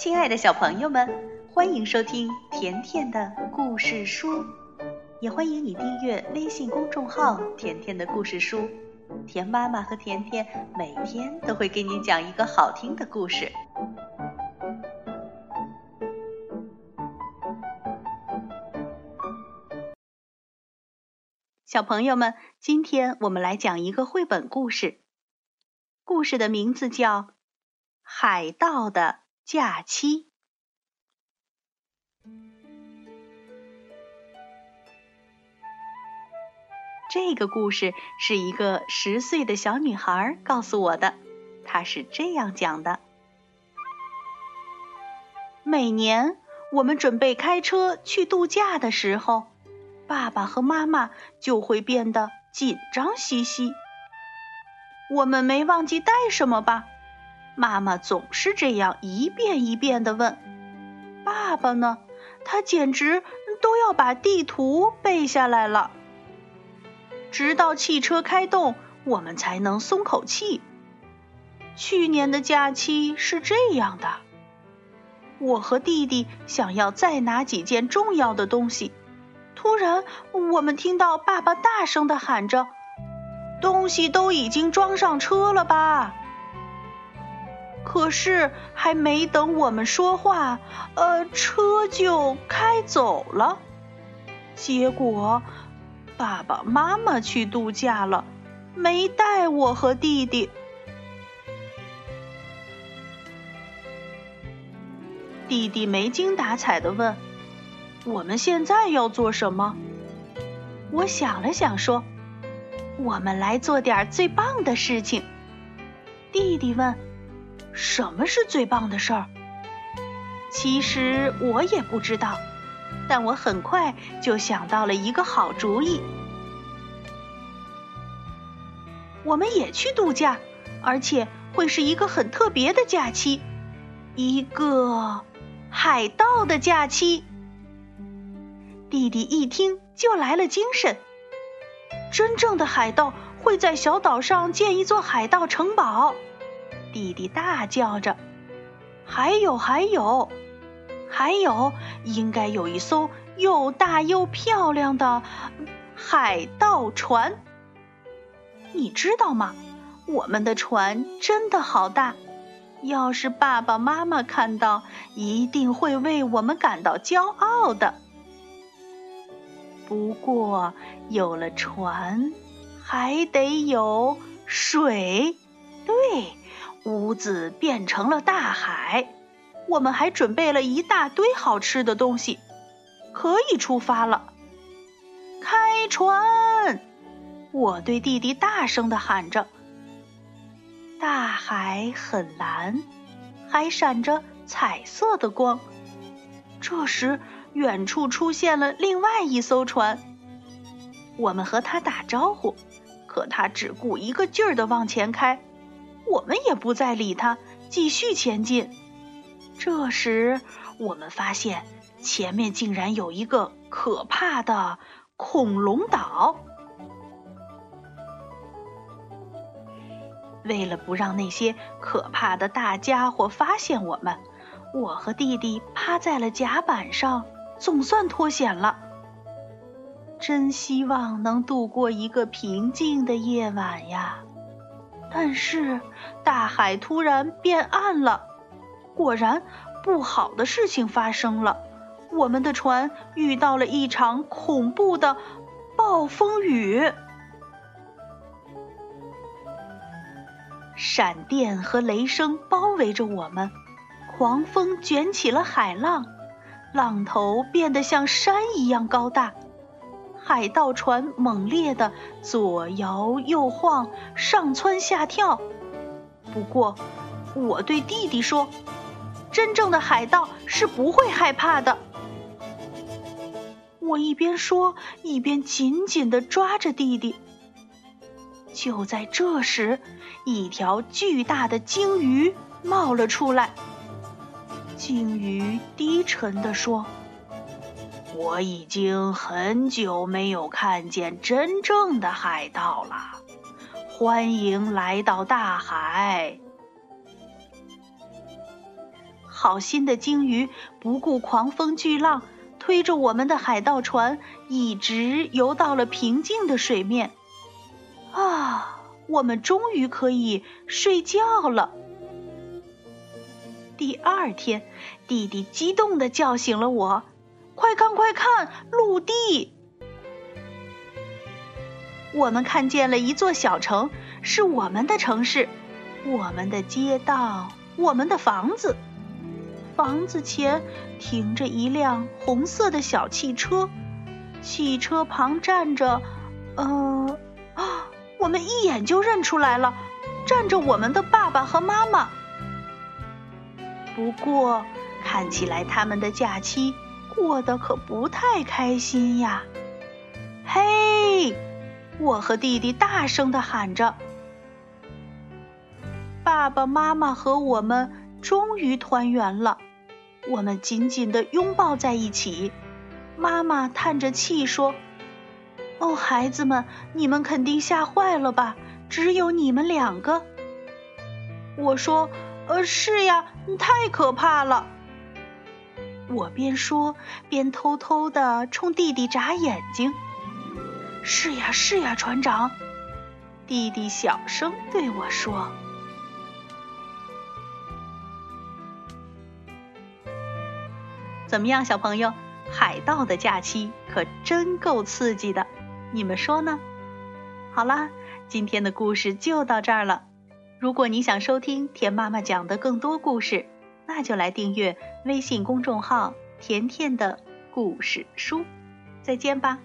亲爱的小朋友们，欢迎收听甜甜的故事书，也欢迎你订阅微信公众号“甜甜的故事书”。甜妈妈和甜甜每天都会给你讲一个好听的故事。小朋友们，今天我们来讲一个绘本故事，故事的名字叫《海盗的》。假期，这个故事是一个十岁的小女孩告诉我的。她是这样讲的：每年我们准备开车去度假的时候，爸爸和妈妈就会变得紧张兮兮。我们没忘记带什么吧？妈妈总是这样一遍一遍地问：“爸爸呢？他简直都要把地图背下来了。”直到汽车开动，我们才能松口气。去年的假期是这样的：我和弟弟想要再拿几件重要的东西，突然我们听到爸爸大声地喊着：“东西都已经装上车了吧？”可是还没等我们说话，呃，车就开走了。结果爸爸妈妈去度假了，没带我和弟弟。弟弟没精打采的问：“我们现在要做什么？”我想了想说：“我们来做点最棒的事情。”弟弟问。什么是最棒的事儿？其实我也不知道，但我很快就想到了一个好主意。我们也去度假，而且会是一个很特别的假期，一个海盗的假期。弟弟一听就来了精神。真正的海盗会在小岛上建一座海盗城堡。弟弟大叫着：“还有，还有，还有！应该有一艘又大又漂亮的海盗船。你知道吗？我们的船真的好大，要是爸爸妈妈看到，一定会为我们感到骄傲的。不过，有了船，还得有水。对。”屋子变成了大海，我们还准备了一大堆好吃的东西，可以出发了。开船！我对弟弟大声的喊着。大海很蓝，还闪着彩色的光。这时，远处出现了另外一艘船，我们和他打招呼，可他只顾一个劲儿的往前开。我们也不再理他，继续前进。这时，我们发现前面竟然有一个可怕的恐龙岛。为了不让那些可怕的大家伙发现我们，我和弟弟趴在了甲板上，总算脱险了。真希望能度过一个平静的夜晚呀！但是，大海突然变暗了，果然，不好的事情发生了。我们的船遇到了一场恐怖的暴风雨，闪电和雷声包围着我们，狂风卷起了海浪，浪头变得像山一样高大。海盗船猛烈的左摇右晃，上蹿下跳。不过，我对弟弟说：“真正的海盗是不会害怕的。”我一边说，一边紧紧的抓着弟弟。就在这时，一条巨大的鲸鱼冒了出来。鲸鱼低沉地说。我已经很久没有看见真正的海盗了，欢迎来到大海。好心的鲸鱼不顾狂风巨浪，推着我们的海盗船一直游到了平静的水面。啊，我们终于可以睡觉了。第二天，弟弟激动地叫醒了我：“快看，快看，陆地！”我们看见了一座小城，是我们的城市，我们的街道，我们的房子。房子前停着一辆红色的小汽车，汽车旁站着，呃，啊，我们一眼就认出来了，站着我们的爸爸和妈妈。不过，看起来他们的假期过得可不太开心呀。嘿！我和弟弟大声的喊着：“爸爸妈妈和我们终于团圆了。”我们紧紧的拥抱在一起。妈妈叹着气说：“哦，孩子们，你们肯定吓坏了吧？只有你们两个。”我说：“呃，是呀，太可怕了。”我边说边偷偷的冲弟弟眨眼睛。是呀，是呀，船长，弟弟小声对我说：“怎么样，小朋友？海盗的假期可真够刺激的，你们说呢？”好啦，今天的故事就到这儿了。如果你想收听田妈妈讲的更多故事，那就来订阅微信公众号“甜甜的故事书”。再见吧。